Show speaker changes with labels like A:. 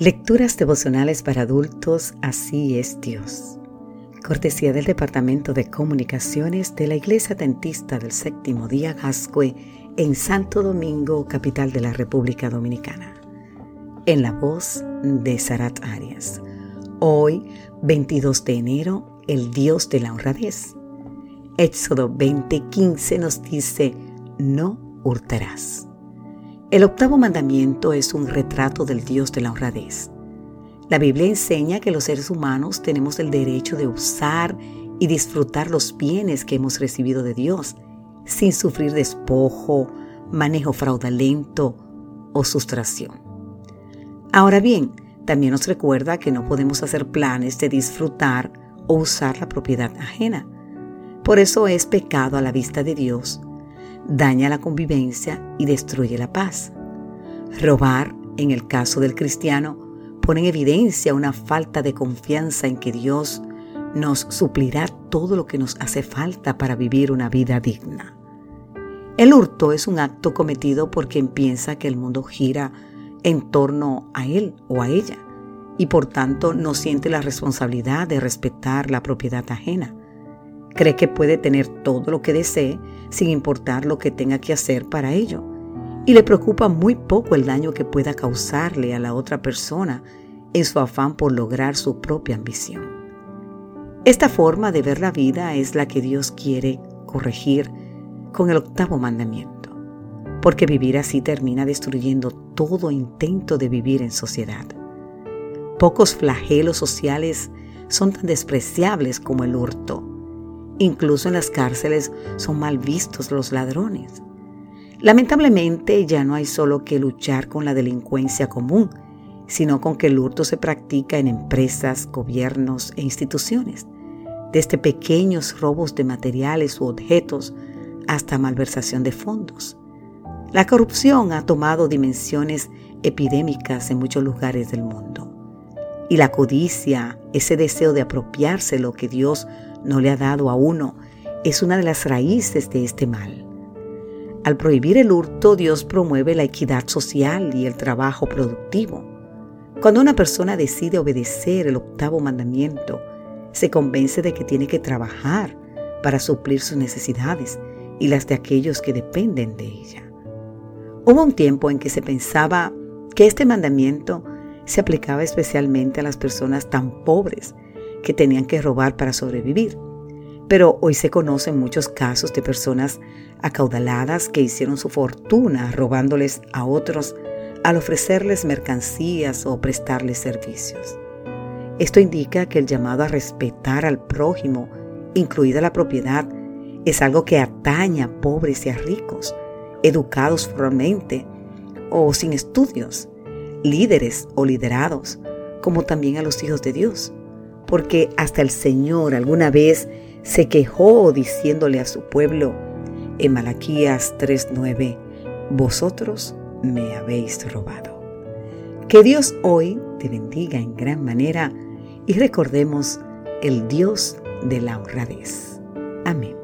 A: Lecturas devocionales para adultos, así es Dios. Cortesía del Departamento de Comunicaciones de la Iglesia Dentista del Séptimo Día Gascue en Santo Domingo, capital de la República Dominicana. En la voz de Sarat Arias. Hoy, 22 de enero, el Dios de la honradez. Éxodo 20:15 nos dice, no hurtarás. El octavo mandamiento es un retrato del Dios de la honradez. La Biblia enseña que los seres humanos tenemos el derecho de usar y disfrutar los bienes que hemos recibido de Dios, sin sufrir despojo, manejo fraudulento o sustracción. Ahora bien, también nos recuerda que no podemos hacer planes de disfrutar o usar la propiedad ajena. Por eso es pecado a la vista de Dios daña la convivencia y destruye la paz. Robar, en el caso del cristiano, pone en evidencia una falta de confianza en que Dios nos suplirá todo lo que nos hace falta para vivir una vida digna. El hurto es un acto cometido por quien piensa que el mundo gira en torno a él o a ella y por tanto no siente la responsabilidad de respetar la propiedad ajena. Cree que puede tener todo lo que desee sin importar lo que tenga que hacer para ello. Y le preocupa muy poco el daño que pueda causarle a la otra persona en su afán por lograr su propia ambición. Esta forma de ver la vida es la que Dios quiere corregir con el octavo mandamiento, porque vivir así termina destruyendo todo intento de vivir en sociedad. Pocos flagelos sociales son tan despreciables como el hurto, Incluso en las cárceles son mal vistos los ladrones. Lamentablemente ya no hay solo que luchar con la delincuencia común, sino con que el hurto se practica en empresas, gobiernos e instituciones, desde pequeños robos de materiales u objetos hasta malversación de fondos. La corrupción ha tomado dimensiones epidémicas en muchos lugares del mundo. Y la codicia, ese deseo de apropiarse lo que Dios no le ha dado a uno, es una de las raíces de este mal. Al prohibir el hurto, Dios promueve la equidad social y el trabajo productivo. Cuando una persona decide obedecer el octavo mandamiento, se convence de que tiene que trabajar para suplir sus necesidades y las de aquellos que dependen de ella. Hubo un tiempo en que se pensaba que este mandamiento se aplicaba especialmente a las personas tan pobres que tenían que robar para sobrevivir. Pero hoy se conocen muchos casos de personas acaudaladas que hicieron su fortuna robándoles a otros al ofrecerles mercancías o prestarles servicios. Esto indica que el llamado a respetar al prójimo, incluida la propiedad, es algo que ataña a pobres y a ricos, educados formalmente o sin estudios, líderes o liderados, como también a los hijos de Dios, porque hasta el Señor alguna vez se quejó diciéndole a su pueblo en Malaquías 3:9, vosotros me habéis robado. Que Dios hoy te bendiga en gran manera y recordemos el Dios de la honradez. Amén.